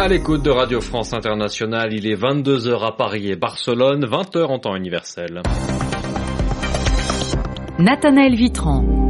À l'écoute de Radio France Internationale, il est 22h à Paris et Barcelone, 20h en temps universel. Nathanaël Vitran.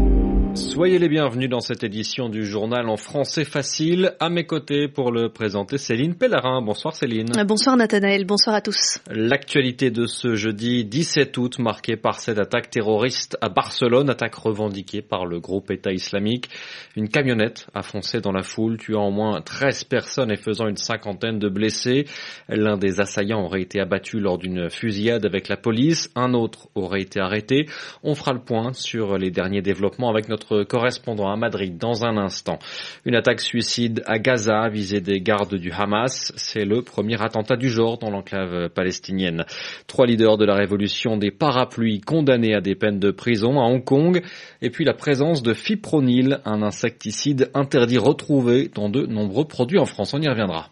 Soyez les bienvenus dans cette édition du journal en français facile. À mes côtés pour le présenter, Céline Pellarin. Bonsoir Céline. Euh, bonsoir Nathanaël, bonsoir à tous. L'actualité de ce jeudi 17 août marquée par cette attaque terroriste à Barcelone, attaque revendiquée par le groupe État islamique. Une camionnette a foncé dans la foule, tuant au moins 13 personnes et faisant une cinquantaine de blessés. L'un des assaillants aurait été abattu lors d'une fusillade avec la police, un autre aurait été arrêté. On fera le point sur les derniers développements avec notre correspondant à Madrid dans un instant. Une attaque suicide à Gaza visée des gardes du Hamas. C'est le premier attentat du genre dans l'enclave palestinienne. Trois leaders de la révolution des parapluies condamnés à des peines de prison à Hong Kong. Et puis la présence de fipronil, un insecticide interdit retrouvé dans de nombreux produits en France. On y reviendra.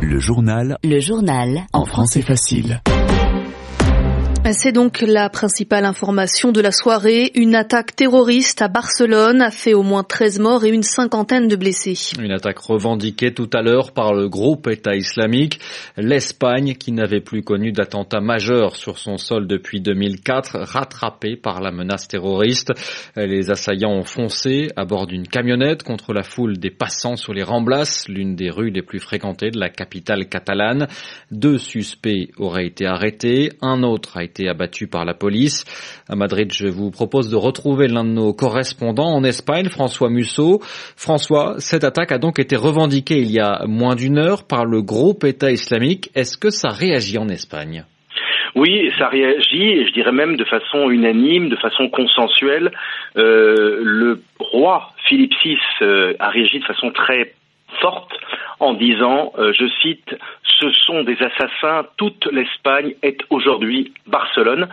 Le journal. Le journal. En français facile. C'est donc la principale information de la soirée. Une attaque terroriste à Barcelone a fait au moins 13 morts et une cinquantaine de blessés. Une attaque revendiquée tout à l'heure par le groupe État islamique. L'Espagne, qui n'avait plus connu d'attentat majeur sur son sol depuis 2004, rattrapée par la menace terroriste. Les assaillants ont foncé à bord d'une camionnette contre la foule des passants sur les Ramblas, l'une des rues les plus fréquentées de la capitale catalane. Deux suspects auraient été arrêtés. Un autre a été été abattu par la police. À Madrid, je vous propose de retrouver l'un de nos correspondants en Espagne, François Musso. François, cette attaque a donc été revendiquée il y a moins d'une heure par le groupe État islamique. Est-ce que ça réagit en Espagne? Oui, ça réagit, et je dirais même de façon unanime, de façon consensuelle. Euh, le roi Philippe VI euh, a réagi de façon très forte en disant, euh, je cite, ce sont des assassins, toute l'Espagne est aujourd'hui Barcelone,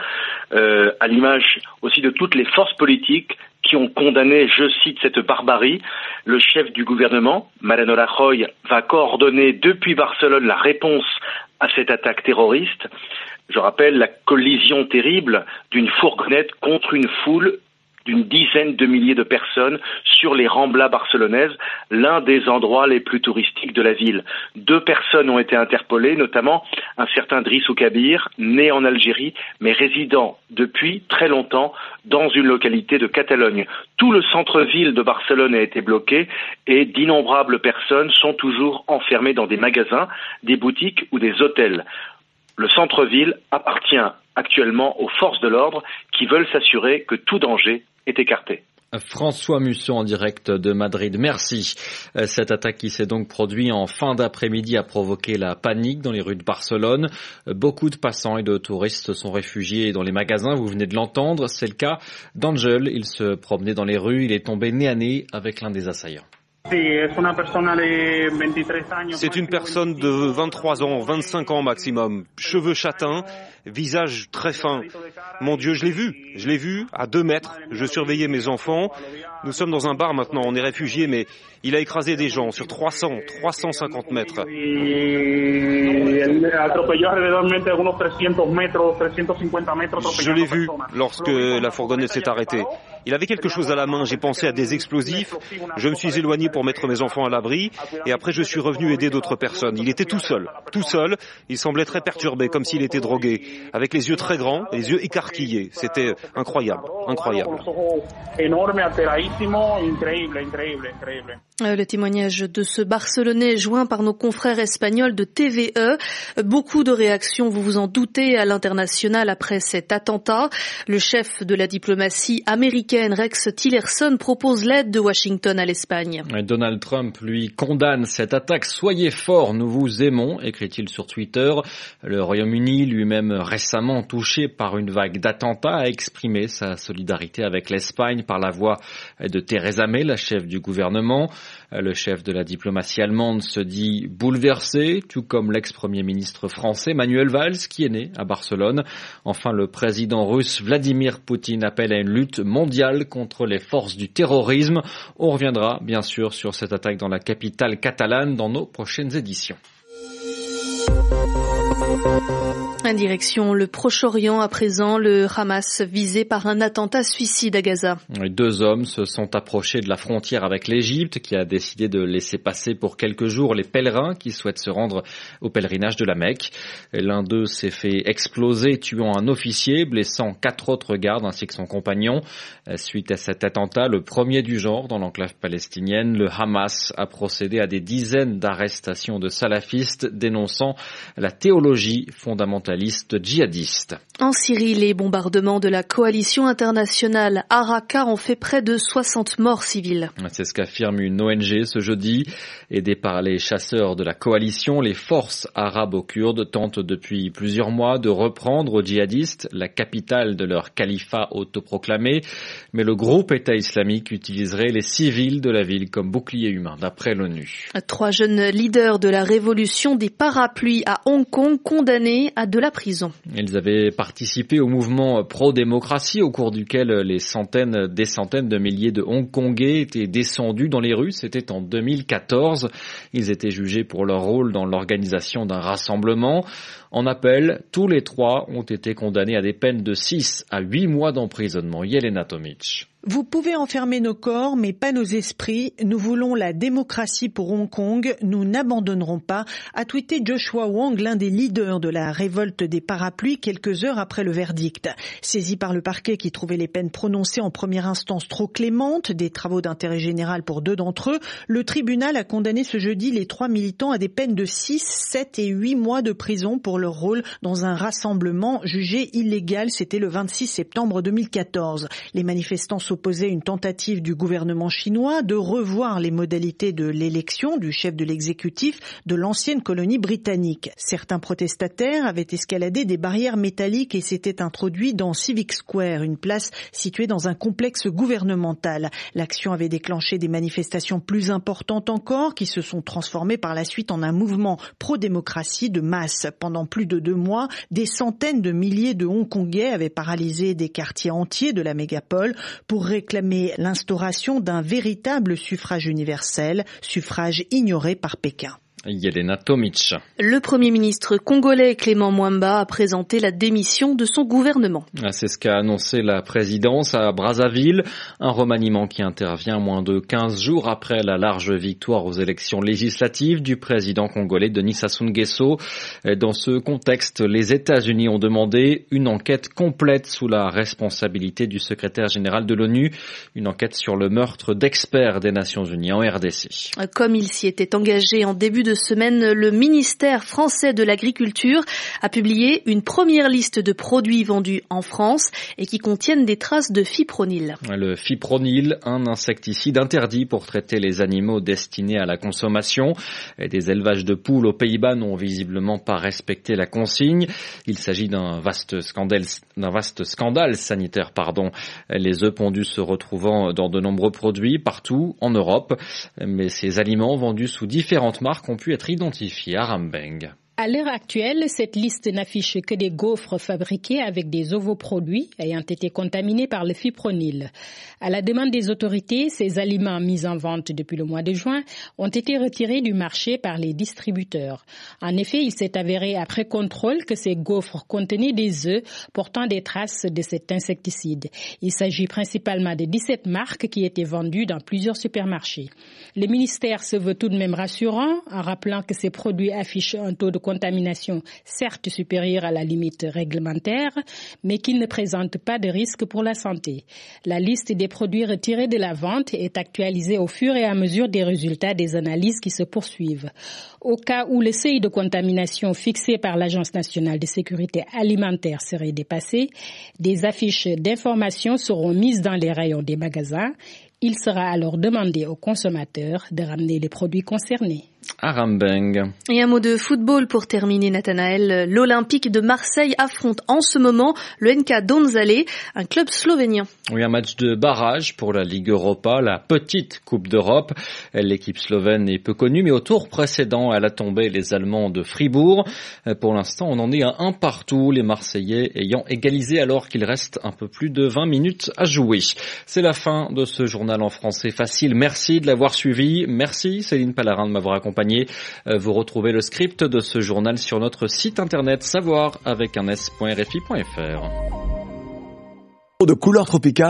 euh, à l'image aussi de toutes les forces politiques qui ont condamné, je cite, cette barbarie. Le chef du gouvernement, Mariano Rajoy, va coordonner depuis Barcelone la réponse à cette attaque terroriste. Je rappelle la collision terrible d'une fourgonnette contre une foule d'une dizaine de milliers de personnes sur les Ramblas barcelonaises, l'un des endroits les plus touristiques de la ville. Deux personnes ont été interpellées, notamment un certain Driss Kabir, né en Algérie, mais résidant depuis très longtemps dans une localité de Catalogne. Tout le centre-ville de Barcelone a été bloqué et d'innombrables personnes sont toujours enfermées dans des magasins, des boutiques ou des hôtels. Le centre-ville appartient actuellement aux forces de l'ordre qui veulent s'assurer que tout danger est écarté. François Musson en direct de Madrid. Merci. Euh, cette attaque qui s'est donc produite en fin d'après-midi a provoqué la panique dans les rues de Barcelone. Euh, beaucoup de passants et de touristes sont réfugiés dans les magasins. Vous venez de l'entendre. C'est le cas d'Angel. Il se promenait dans les rues. Il est tombé nez à nez avec l'un des assaillants. C'est une personne de 23 ans, 25 ans maximum, cheveux châtains, visage très fin. Mon Dieu, je l'ai vu, je l'ai vu à deux mètres. Je surveillais mes enfants. Nous sommes dans un bar maintenant, on est réfugiés, mais il a écrasé des gens sur 300, 350 mètres. Je l'ai vu lorsque la fourgonnette s'est arrêtée. Il avait quelque chose à la main, j'ai pensé à des explosifs, je me suis éloigné pour mettre mes enfants à l'abri, et après je suis revenu aider d'autres personnes. Il était tout seul, tout seul, il semblait très perturbé, comme s'il était drogué, avec les yeux très grands, les yeux écarquillés. C'était incroyable, incroyable. Euh, le témoignage de ce Barcelonais joint par nos confrères espagnols de TVE. Beaucoup de réactions, vous vous en doutez, à l'international après cet attentat. Le chef de la diplomatie américaine, Rex Tillerson, propose l'aide de Washington à l'Espagne. Donald Trump, lui, condamne cette attaque. Soyez forts, nous vous aimons, écrit-il sur Twitter. Le Royaume-Uni, lui-même récemment touché par une vague d'attentats, a exprimé sa solidarité avec l'Espagne par la voix de Theresa May, la chef du gouvernement. Le chef de la diplomatie allemande se dit bouleversé, tout comme l'ex-premier ministre français Manuel Valls, qui est né à Barcelone. Enfin, le président russe Vladimir Poutine appelle à une lutte mondiale contre les forces du terrorisme. On reviendra bien sûr sur cette attaque dans la capitale catalane dans nos prochaines éditions. Direction le Proche-Orient à présent, le Hamas visé par un attentat suicide à Gaza. Deux hommes se sont approchés de la frontière avec l'Égypte qui a décidé de laisser passer pour quelques jours les pèlerins qui souhaitent se rendre au pèlerinage de la Mecque. L'un d'eux s'est fait exploser tuant un officier, blessant quatre autres gardes ainsi que son compagnon. Suite à cet attentat, le premier du genre dans l'enclave palestinienne, le Hamas a procédé à des dizaines d'arrestations de salafistes dénonçant la théologie fondamentale en Syrie, les bombardements de la coalition internationale Araka ont fait près de 60 morts civiles. C'est ce qu'affirme une ONG ce jeudi. Aidés par les chasseurs de la coalition, les forces arabo-kurdes tentent depuis plusieurs mois de reprendre aux djihadistes la capitale de leur califat autoproclamé. Mais le groupe État islamique utiliserait les civils de la ville comme bouclier humain, d'après l'ONU. Trois jeunes leaders de la révolution des parapluies à Hong Kong condamnés à de la prison. Ils avaient participé au mouvement pro-démocratie au cours duquel les centaines, des centaines de milliers de Hongkongais étaient descendus dans les rues. C'était en 2014. Ils étaient jugés pour leur rôle dans l'organisation d'un rassemblement. En appel, tous les trois ont été condamnés à des peines de 6 à 8 mois d'emprisonnement. Yelena Tomic. Vous pouvez enfermer nos corps, mais pas nos esprits. Nous voulons la démocratie pour Hong Kong. Nous n'abandonnerons pas, a tweeté Joshua Wong, l'un des leaders de la révolte des parapluies, quelques heures après le verdict. Saisi par le parquet qui trouvait les peines prononcées en première instance trop clémentes, des travaux d'intérêt général pour deux d'entre eux, le tribunal a condamné ce jeudi les trois militants à des peines de 6, 7 et 8 mois de prison pour leur rôle dans un rassemblement jugé illégal. C'était le 26 septembre 2014. Les manifestants s'opposait une tentative du gouvernement chinois de revoir les modalités de l'élection du chef de l'exécutif de l'ancienne colonie britannique. Certains protestataires avaient escaladé des barrières métalliques et s'étaient introduits dans Civic Square, une place située dans un complexe gouvernemental. L'action avait déclenché des manifestations plus importantes encore qui se sont transformées par la suite en un mouvement pro-démocratie de masse. Pendant plus de deux mois, des centaines de milliers de Hongkongais avaient paralysé des quartiers entiers de la mégapole pour réclamer l'instauration d'un véritable suffrage universel, suffrage ignoré par Pékin. Yelena Tomic. Le Premier ministre congolais Clément Mwamba a présenté la démission de son gouvernement. Ah, c'est ce qu'a annoncé la présidence à Brazzaville, un remaniement qui intervient moins de 15 jours après la large victoire aux élections législatives du président congolais Denis Sassou Nguesso. Dans ce contexte, les États-Unis ont demandé une enquête complète sous la responsabilité du secrétaire général de l'ONU, une enquête sur le meurtre d'experts des Nations Unies en RDC. Comme il s'y était engagé en début de de semaine, le ministère français de l'Agriculture a publié une première liste de produits vendus en France et qui contiennent des traces de fipronil. Le fipronil, un insecticide interdit pour traiter les animaux destinés à la consommation. Des élevages de poules aux Pays-Bas n'ont visiblement pas respecté la consigne. Il s'agit d'un vaste scandale, d'un vaste scandale sanitaire, pardon. Les œufs pondus se retrouvant dans de nombreux produits partout en Europe. Mais ces aliments vendus sous différentes marques ont pu être identifiés à Rambeng. À l'heure actuelle, cette liste n'affiche que des gaufres fabriqués avec des ovoproduits ayant été contaminés par le fipronil. À la demande des autorités, ces aliments mis en vente depuis le mois de juin ont été retirés du marché par les distributeurs. En effet, il s'est avéré après contrôle que ces gaufres contenaient des œufs portant des traces de cet insecticide. Il s'agit principalement de 17 marques qui étaient vendues dans plusieurs supermarchés. Le ministère se veut tout de même rassurant en rappelant que ces produits affichent un taux de contamination certes supérieure à la limite réglementaire, mais qui ne présente pas de risque pour la santé. La liste des produits retirés de la vente est actualisée au fur et à mesure des résultats des analyses qui se poursuivent. Au cas où le seuil de contamination fixé par l'Agence nationale de sécurité alimentaire serait dépassé, des affiches d'information seront mises dans les rayons des magasins. Il sera alors demandé aux consommateurs de ramener les produits concernés. Arambeng. Et un mot de football pour terminer, Nathanaël. L'Olympique de Marseille affronte en ce moment le NK Donzale, un club slovénien. Oui, un match de barrage pour la Ligue Europa, la petite Coupe d'Europe. L'équipe slovène est peu connue, mais au tour précédent, elle a tombé les Allemands de Fribourg. Pour l'instant, on en est à un partout, les Marseillais ayant égalisé alors qu'il reste un peu plus de 20 minutes à jouer. C'est la fin de ce journal en français facile. Merci de l'avoir suivi. Merci Céline Palarin de m'avoir accompagné accompagné. Vous retrouvez le script de ce journal sur notre site internet savoir avec un s.rfi.fr. De couleur tropicale